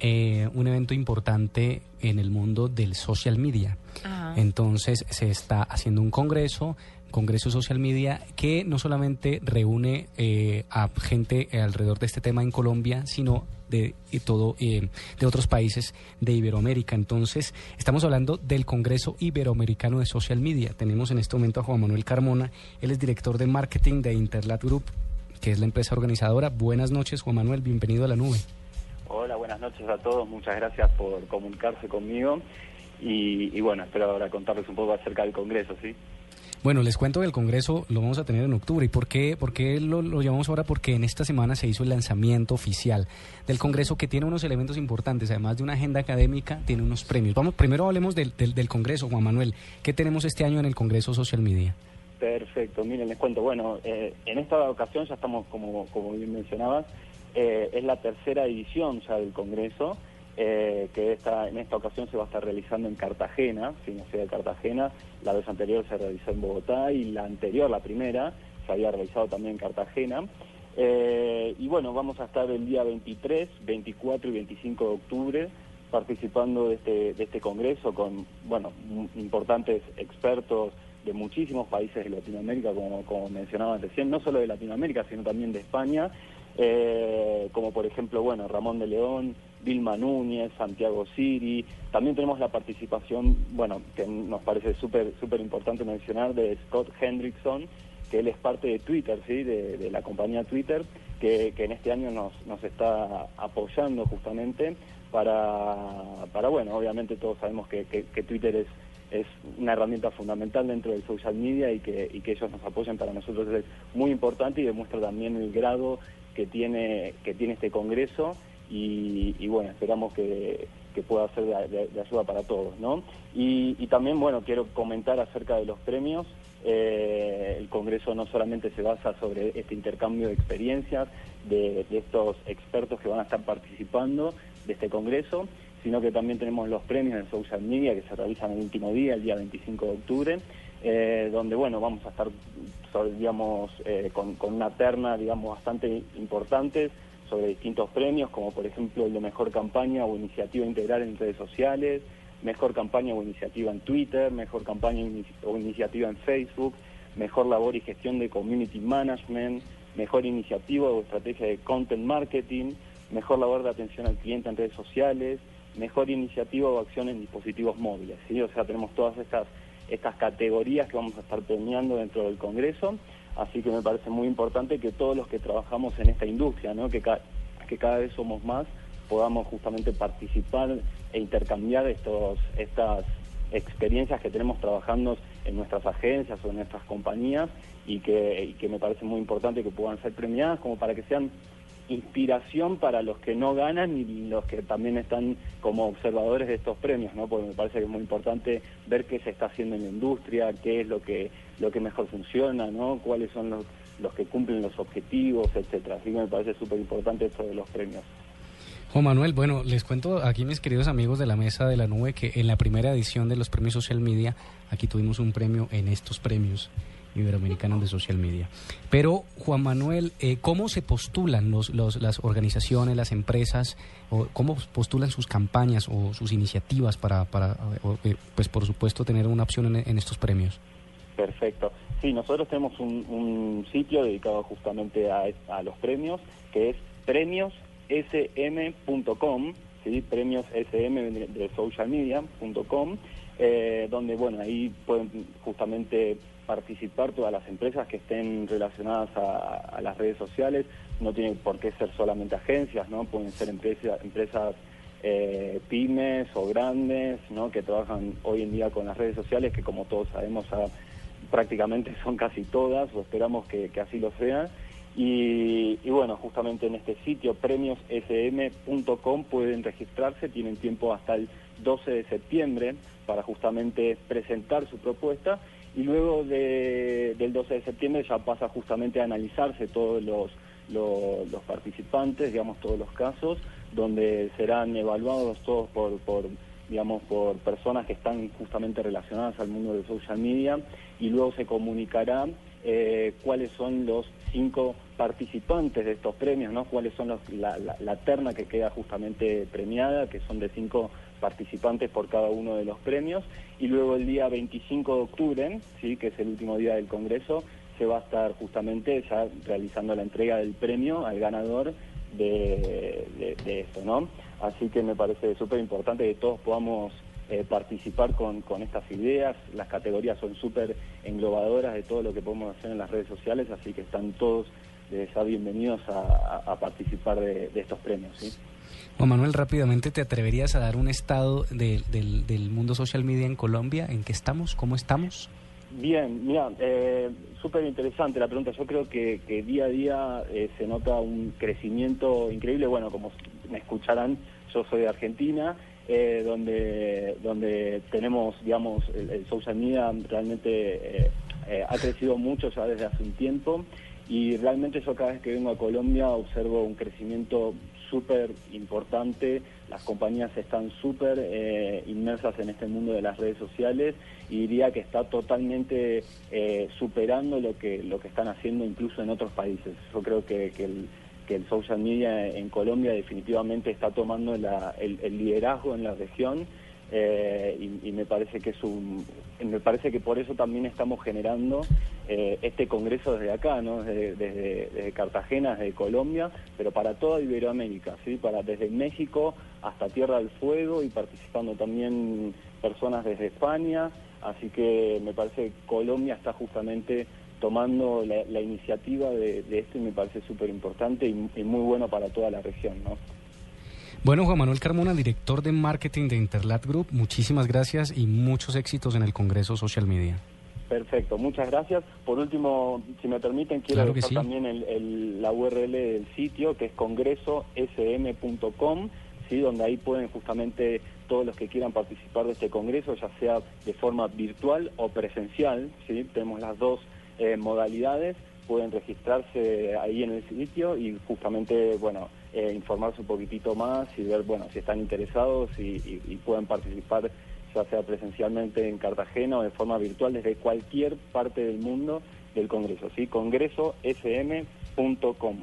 eh, un evento importante en el mundo del social media. Entonces se está haciendo un congreso Congreso Social Media, que no solamente reúne eh, a gente alrededor de este tema en Colombia, sino de todo eh, de otros países de Iberoamérica. Entonces, estamos hablando del Congreso Iberoamericano de Social Media. Tenemos en este momento a Juan Manuel Carmona, él es director de marketing de Interlat Group, que es la empresa organizadora. Buenas noches, Juan Manuel, bienvenido a la nube. Hola, buenas noches a todos, muchas gracias por comunicarse conmigo y, y bueno, espero ahora contarles un poco acerca del Congreso, ¿sí? Bueno, les cuento que el Congreso lo vamos a tener en octubre. ¿Y por qué, por qué lo, lo, llamamos ahora? Porque en esta semana se hizo el lanzamiento oficial del Congreso que tiene unos elementos importantes. Además de una agenda académica, tiene unos premios. Vamos, primero hablemos del, del, Congreso, Juan Manuel. ¿Qué tenemos este año en el Congreso Social Media? Perfecto, miren, les cuento. Bueno, eh, en esta ocasión ya estamos, como, como bien mencionabas, eh, es la tercera edición ya del Congreso. Eh, que esta, en esta ocasión se va a estar realizando en Cartagena, en la ciudad de Cartagena. La vez anterior se realizó en Bogotá y la anterior, la primera, se había realizado también en Cartagena. Eh, y bueno, vamos a estar el día 23, 24 y 25 de octubre participando de este, de este congreso con bueno, importantes expertos de muchísimos países de Latinoamérica, como, como mencionaba recién, no solo de Latinoamérica, sino también de España, eh, como por ejemplo, bueno, Ramón de León, Vilma Núñez, Santiago Siri. También tenemos la participación, bueno, que nos parece súper súper importante mencionar, de Scott Hendrickson, que él es parte de Twitter, ¿sí? de, la compañía Twitter, que, en este año nos, nos está apoyando justamente para, para, bueno, obviamente todos sabemos que, que, Twitter es, es una herramienta fundamental dentro del social media y que, que ellos nos apoyen para nosotros es muy importante y demuestra también el grado que tiene, que tiene este Congreso y, bueno, esperamos que, pueda ser de, ayuda para todos, ¿no? Y, también, bueno, quiero comentar acerca de los premios. Eh, el Congreso no solamente se basa sobre este intercambio de experiencias de, estos expertos que van a estar participando de este Congreso, sino que también tenemos los premios de social media que se realizan el último día, el día 25 de octubre, eh, donde bueno vamos a estar digamos eh, con, una terna digamos bastante importante sobre distintos premios, como por ejemplo el de mejor campaña o iniciativa integral en redes sociales, mejor campaña o iniciativa en Twitter, mejor campaña o iniciativa en Facebook, mejor labor y gestión de community management, mejor iniciativa o estrategia de content marketing, mejor labor de atención al cliente en redes sociales, mejor iniciativa o acción en dispositivos móviles. ¿sí? O sea, tenemos todas estas, estas categorías que vamos a estar premiando dentro del Congreso. Así que me parece muy importante que todos los que trabajamos en esta industria, ¿no? que, que cada vez somos más, podamos justamente participar e intercambiar estos, estas experiencias que tenemos trabajando en nuestras agencias o en nuestras compañías y que, y que me parece muy importante que puedan ser premiadas como para que sean inspiración para los que no ganan y los que también están como observadores de estos premios, ¿no? Porque me parece que es muy importante ver qué se está haciendo en la industria, qué es lo que lo que mejor funciona, ¿no? Cuáles son los, los que cumplen los objetivos, etcétera. Así que me parece súper importante esto de los premios. Juan Manuel, bueno, les cuento aquí mis queridos amigos de la mesa de la nube que en la primera edición de los premios Social Media, aquí tuvimos un premio en estos premios Iberoamericanos de Social Media. Pero, Juan Manuel, eh, ¿cómo se postulan los, las organizaciones, las empresas, o cómo postulan sus campañas o sus iniciativas para, para eh, pues por supuesto, tener una opción en, estos premios? Perfecto. Sí, nosotros tenemos un, sitio dedicado justamente a, los premios, que es premiossm.com, ¿sí? premiossm de socialmedia.com, eh, donde, bueno, ahí pueden justamente participar todas las empresas que estén relacionadas a, las redes sociales, no tienen por qué ser solamente agencias, ¿no? Pueden ser empresas, eh, pymes o grandes, ¿no? Que trabajan hoy en día con las redes sociales, que como todos sabemos prácticamente son casi todas, o esperamos que, así lo sean. Y, bueno, justamente en este sitio premiossm.com pueden registrarse, tienen tiempo hasta el 12 de septiembre para justamente presentar su propuesta. Y luego del 12 de septiembre ya pasa justamente a analizarse todos los, los, participantes, digamos, todos los casos, donde serán evaluados todos por, por, digamos, por personas que están justamente relacionadas al mundo de social media. Y luego se comunicará eh, cuáles son los cinco participantes de estos premios, ¿no? Cuáles son la, terna que queda justamente premiada, que son de cinco participantes por cada uno de los premios. Y luego el día 25 de octubre, ¿sí? que es el último día del Congreso, se va a estar justamente ya realizando la entrega del premio al ganador de, de, esto, ¿no? Así que me parece súper importante que todos podamos eh, participar con, con, estas ideas. Las categorías son súper englobadoras de todo lo que podemos hacer en las redes sociales, así que están todos ya bienvenidos a, participar de, estos premios. ¿sí? Juan Manuel, rápidamente, ¿te atreverías a dar un estado del, del, mundo social media en Colombia? ¿En qué estamos? ¿Cómo estamos? Bien, mira, eh, súper interesante la pregunta. Yo creo que, que día a día eh, se nota un crecimiento increíble. Bueno, como me escucharán, yo soy de Argentina eh, donde, donde tenemos, digamos, el, social media realmente eh, eh, ha crecido mucho ya desde hace un tiempo y realmente yo cada vez que vengo a Colombia observo un crecimiento súper importante, las compañías están súper inmersas en este mundo de las redes sociales y diría que está totalmente superando lo que, lo que están haciendo incluso en otros países. Yo creo que, que el, que el social media en Colombia definitivamente está tomando el, liderazgo en la región eh, y, me parece que es un, me parece que por eso también estamos generando eh, este congreso desde acá, ¿no? desde, Cartagena, desde Colombia, pero para toda Iberoamérica, sí, para desde México hasta Tierra del Fuego y participando también personas desde España, así que me parece que Colombia está justamente tomando la, iniciativa de, esto y me parece súper importante y, muy bueno para toda la región. ¿no? Bueno, Juan Manuel Carmona, director de marketing de Interlat Group, muchísimas gracias y muchos éxitos en el Congreso Social Media. Perfecto, muchas gracias. Por último, si me permiten, quiero dejar también la URL del sitio, que es congresosm.com, ¿sí? donde ahí pueden justamente todos los que quieran participar de este congreso, ya sea de forma virtual o presencial. ¿sí? Tenemos las dos eh, modalidades, pueden registrarse ahí en el sitio y justamente, bueno, eh, informarse un poquitito más y ver, bueno, si están interesados y, pueden participar ya sea presencialmente en Cartagena o de forma virtual desde cualquier parte del mundo del Congreso, ¿sí? congresosm.com.